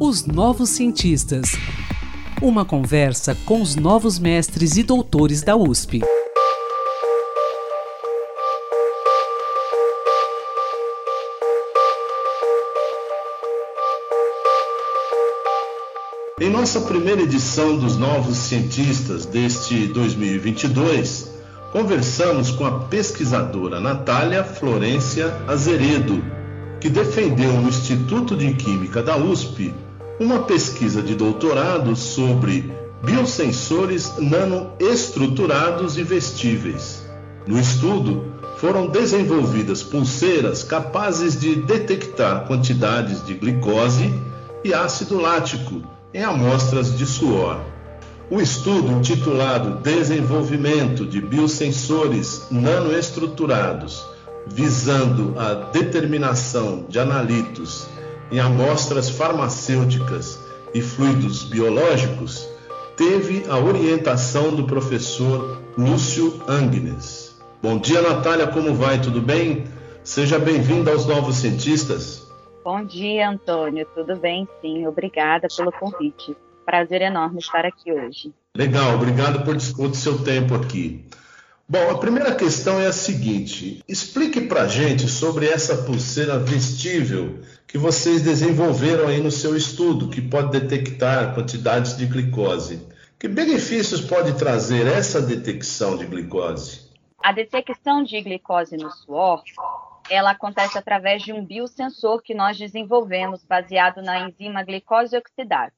Os Novos Cientistas. Uma conversa com os novos mestres e doutores da USP. Em nossa primeira edição dos Novos Cientistas deste 2022, conversamos com a pesquisadora Natália Florência Azeredo, que defendeu no Instituto de Química da USP uma pesquisa de doutorado sobre biosensores nanoestruturados e vestíveis. No estudo, foram desenvolvidas pulseiras capazes de detectar quantidades de glicose e ácido lático em amostras de suor. O estudo, intitulado Desenvolvimento de Biosensores Nanoestruturados, visando a determinação de analitos em amostras farmacêuticas e fluidos biológicos, teve a orientação do professor Lúcio Agnes. Bom dia, Natália, como vai? Tudo bem? Seja bem-vinda aos Novos Cientistas. Bom dia, Antônio. Tudo bem? Sim, obrigada pelo convite. Prazer enorme estar aqui hoje. Legal, obrigado por dispor do seu tempo aqui. Bom, a primeira questão é a seguinte: explique para gente sobre essa pulseira vestível que vocês desenvolveram aí no seu estudo, que pode detectar quantidades de glicose. Que benefícios pode trazer essa detecção de glicose? A detecção de glicose no suor, ela acontece através de um biosensor que nós desenvolvemos baseado na enzima glicose oxidase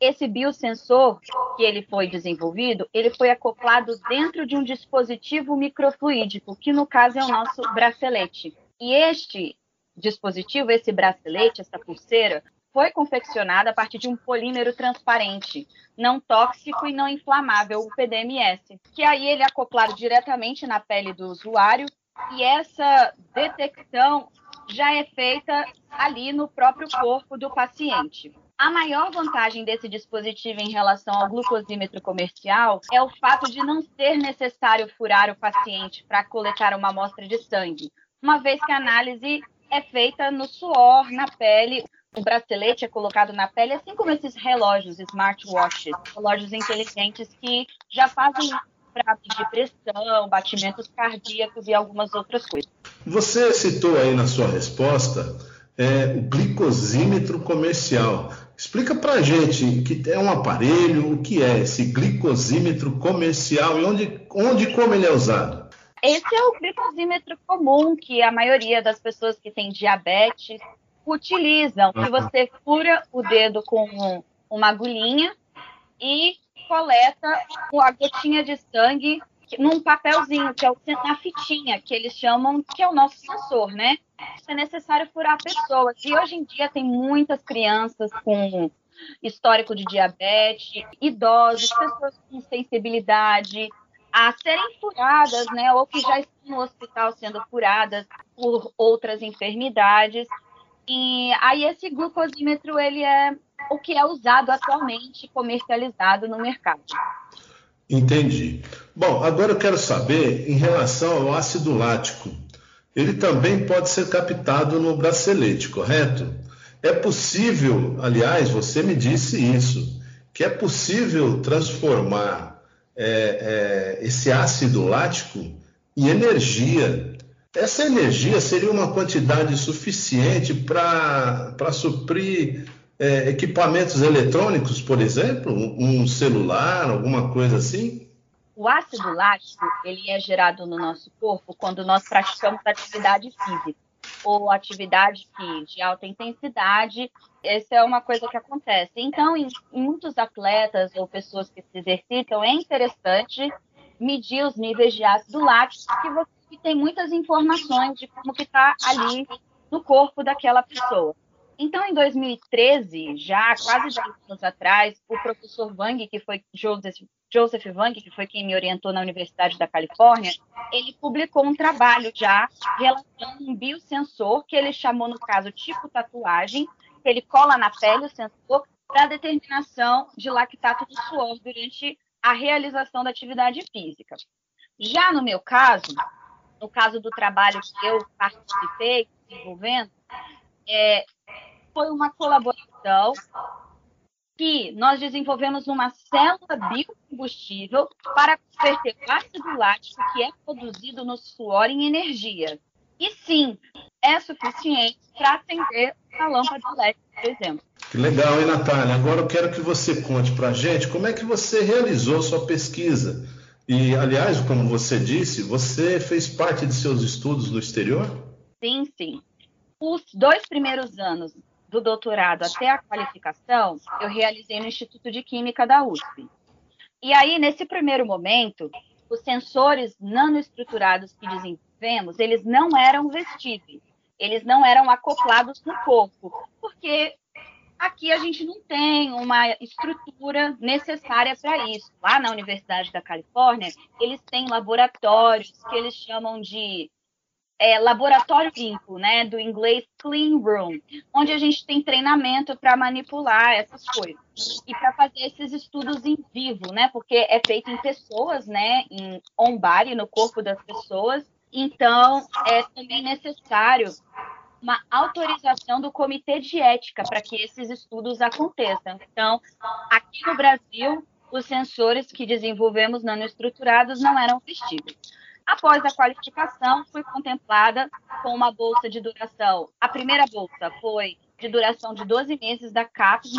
esse biosensor que ele foi desenvolvido, ele foi acoplado dentro de um dispositivo microfluídico, que no caso é o nosso bracelete. E este dispositivo, esse bracelete, essa pulseira, foi confeccionada a partir de um polímero transparente, não tóxico e não inflamável, o PDMS, que aí ele é acoplado diretamente na pele do usuário e essa detecção já é feita ali no próprio corpo do paciente. A maior vantagem desse dispositivo em relação ao glucosímetro comercial é o fato de não ser necessário furar o paciente para coletar uma amostra de sangue, uma vez que a análise é feita no suor, na pele. O bracelete é colocado na pele, assim como esses relógios, smartwatches, relógios inteligentes que já fazem para medir pressão, batimentos cardíacos e algumas outras coisas. Você citou aí na sua resposta é, o glicosímetro comercial. Explica para a gente que é um aparelho, o que é esse glicosímetro comercial e onde, onde e como ele é usado. Esse é o glicosímetro comum que a maioria das pessoas que têm diabetes utilizam. Que você fura o dedo com uma agulhinha e coleta a gotinha de sangue num papelzinho, que é na fitinha, que eles chamam, que é o nosso sensor, né? é necessário furar pessoas. E hoje em dia tem muitas crianças com histórico de diabetes, idosos, pessoas com sensibilidade a serem furadas, né? Ou que já estão no hospital sendo furadas por outras enfermidades. E aí esse glucosímetro ele é o que é usado atualmente, comercializado no mercado. Entendi. Bom, agora eu quero saber em relação ao ácido lático. Ele também pode ser captado no bracelete, correto? É possível, aliás, você me disse isso, que é possível transformar é, é, esse ácido lático em energia. Essa energia seria uma quantidade suficiente para suprir é, equipamentos eletrônicos, por exemplo, um celular, alguma coisa assim? O ácido lático ele é gerado no nosso corpo quando nós praticamos atividade física ou atividade de alta intensidade. Essa é uma coisa que acontece. Então, em, em muitos atletas ou pessoas que se exercitam, é interessante medir os níveis de ácido lático, porque você tem muitas informações de como que está ali no corpo daquela pessoa. Então, em 2013, já quase 10 anos atrás, o professor Wang, que foi Joseph, Joseph Wang, que foi quem me orientou na Universidade da Califórnia, ele publicou um trabalho já relatando um biosensor que ele chamou, no caso, tipo tatuagem, que ele cola na pele o sensor para determinação de lactato do suor durante a realização da atividade física. Já no meu caso, no caso do trabalho que eu participei, desenvolvendo, é, foi uma colaboração que nós desenvolvemos uma célula biocombustível para converter o ácido lático que é produzido no suor em energia. E sim, é suficiente para acender a lâmpada elétrica, por exemplo. Que legal, hein, Natália? Agora eu quero que você conte para a gente como é que você realizou sua pesquisa. E, aliás, como você disse, você fez parte de seus estudos no exterior? Sim, sim. Os dois primeiros anos do doutorado até a qualificação, eu realizei no Instituto de Química da USP. E aí, nesse primeiro momento, os sensores nanoestruturados que desenvolvemos, eles não eram vestíveis, eles não eram acoplados no corpo, porque aqui a gente não tem uma estrutura necessária para isso. Lá na Universidade da Califórnia, eles têm laboratórios que eles chamam de é, laboratório limpo, né, do inglês clean room, onde a gente tem treinamento para manipular essas coisas e para fazer esses estudos em vivo, né, porque é feito em pessoas, né, em on body, no corpo das pessoas. Então, é também necessário uma autorização do comitê de ética para que esses estudos aconteçam. Então, aqui no Brasil, os sensores que desenvolvemos nanoestruturados não eram vestíveis. Após a qualificação, fui contemplada com uma bolsa de duração. A primeira bolsa foi de duração de 12 meses da CAPES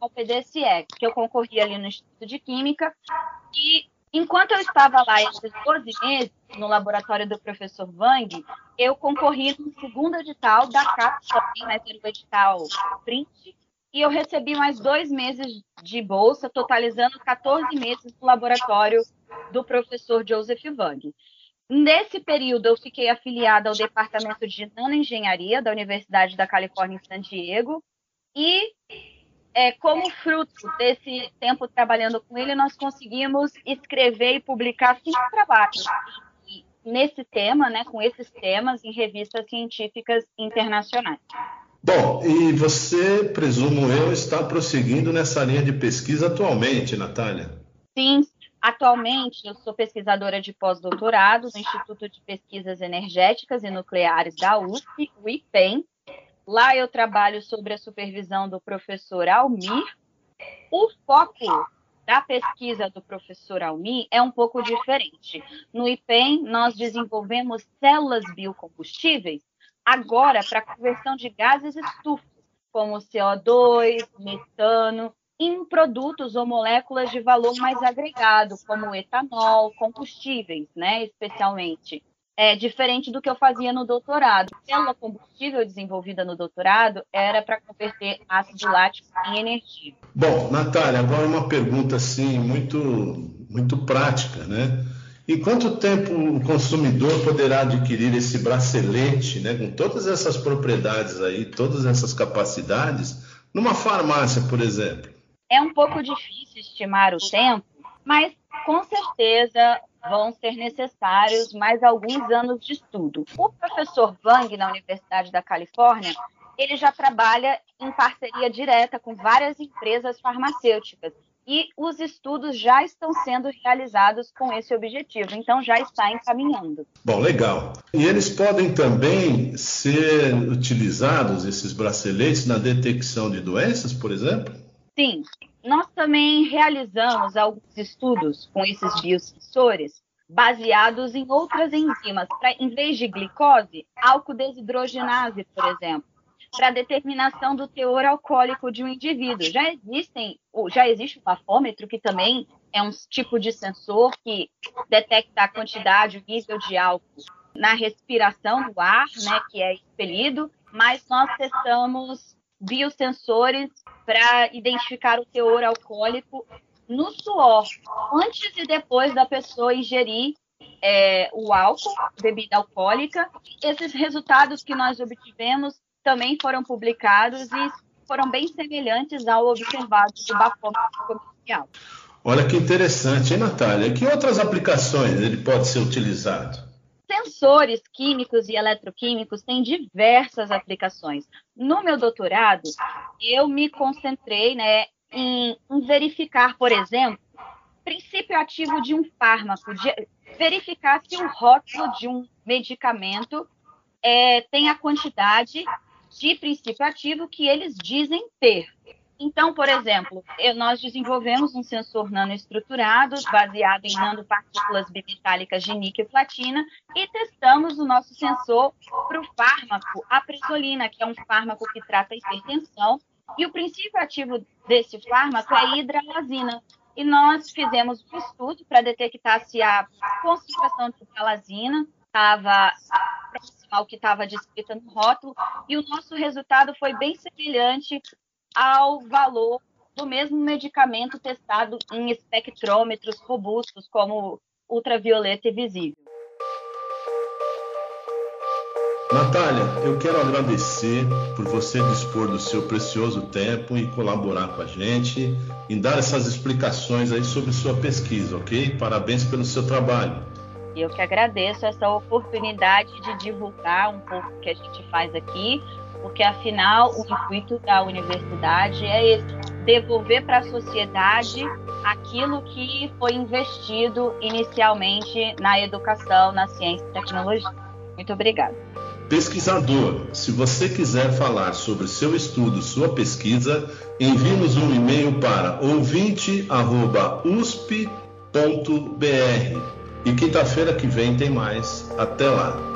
no PDSE, que eu concorri ali no Instituto de Química. E enquanto eu estava lá esses 12 meses, no laboratório do professor Wang, eu concorri no segundo edital da CAPES também, mas era o edital print, e eu recebi mais dois meses de bolsa, totalizando 14 meses no laboratório do professor Joseph Wang. Nesse período, eu fiquei afiliada ao Departamento de Nanoengenharia da Universidade da Califórnia em San Diego. E, é, como fruto desse tempo trabalhando com ele, nós conseguimos escrever e publicar cinco trabalhos nesse tema, né, com esses temas, em revistas científicas internacionais. Bom, e você, presumo eu, está prosseguindo nessa linha de pesquisa atualmente, Natália? Sim, Atualmente, eu sou pesquisadora de pós-doutorado no Instituto de Pesquisas Energéticas e Nucleares da USP, o IPEM. Lá eu trabalho sobre a supervisão do professor Almir. O foco da pesquisa do professor Almir é um pouco diferente. No IPEM, nós desenvolvemos células biocombustíveis agora para conversão de gases estufos, como CO2, metano em produtos ou moléculas de valor mais agregado, como etanol, combustíveis, né, especialmente. É diferente do que eu fazia no doutorado. A célula combustível desenvolvida no doutorado era para converter ácido lático em energia. Bom, Natália, agora uma pergunta assim muito muito prática, né? Em quanto tempo o consumidor poderá adquirir esse bracelete, né, com todas essas propriedades aí, todas essas capacidades, numa farmácia, por exemplo? É um pouco difícil estimar o tempo, mas com certeza vão ser necessários mais alguns anos de estudo. O professor Wang, na Universidade da Califórnia, ele já trabalha em parceria direta com várias empresas farmacêuticas e os estudos já estão sendo realizados com esse objetivo, então já está encaminhando. Bom, legal. E eles podem também ser utilizados, esses braceletes, na detecção de doenças, por exemplo? Sim, nós também realizamos alguns estudos com esses biosensores baseados em outras enzimas, para em vez de glicose, álcool desidrogenase, por exemplo, para determinação do teor alcoólico de um indivíduo. Já existem, já existe o bafômetro que também é um tipo de sensor que detecta a quantidade, o nível de álcool na respiração do ar, né, que é expelido, mas nós testamos biosensores para identificar o teor alcoólico no suor, antes e depois da pessoa ingerir é, o álcool, bebida alcoólica. Esses resultados que nós obtivemos também foram publicados e foram bem semelhantes ao observado do bafômetro comercial. Olha que interessante, hein, Natália? Que outras aplicações ele pode ser utilizado? Sensores químicos e eletroquímicos têm diversas aplicações. No meu doutorado, eu me concentrei né, em, em verificar, por exemplo, princípio ativo de um fármaco, de verificar se o rótulo de um medicamento é, tem a quantidade de princípio ativo que eles dizem ter. Então, por exemplo, nós desenvolvemos um sensor nanoestruturado baseado em nanopartículas bimetálicas de níquel e platina e testamos o nosso sensor para o fármaco apresolina, que é um fármaco que trata a hipertensão. E o princípio ativo desse fármaco é a hidralazina. E nós fizemos um estudo para detectar se a concentração de hidralazina estava próxima ao que estava descrita no rótulo, e o nosso resultado foi bem semelhante ao valor do mesmo medicamento testado em espectrômetros robustos, como ultravioleta e visível. Natália, eu quero agradecer por você dispor do seu precioso tempo e colaborar com a gente em dar essas explicações aí sobre sua pesquisa, ok? Parabéns pelo seu trabalho. Eu que agradeço essa oportunidade de divulgar um pouco o que a gente faz aqui, porque afinal o intuito da universidade é esse, devolver para a sociedade aquilo que foi investido inicialmente na educação, na ciência e tecnologia. Muito obrigada. Pesquisador, se você quiser falar sobre seu estudo, sua pesquisa, envie-nos um e-mail para ouvinte.usp.br. E quinta-feira que vem tem mais. Até lá!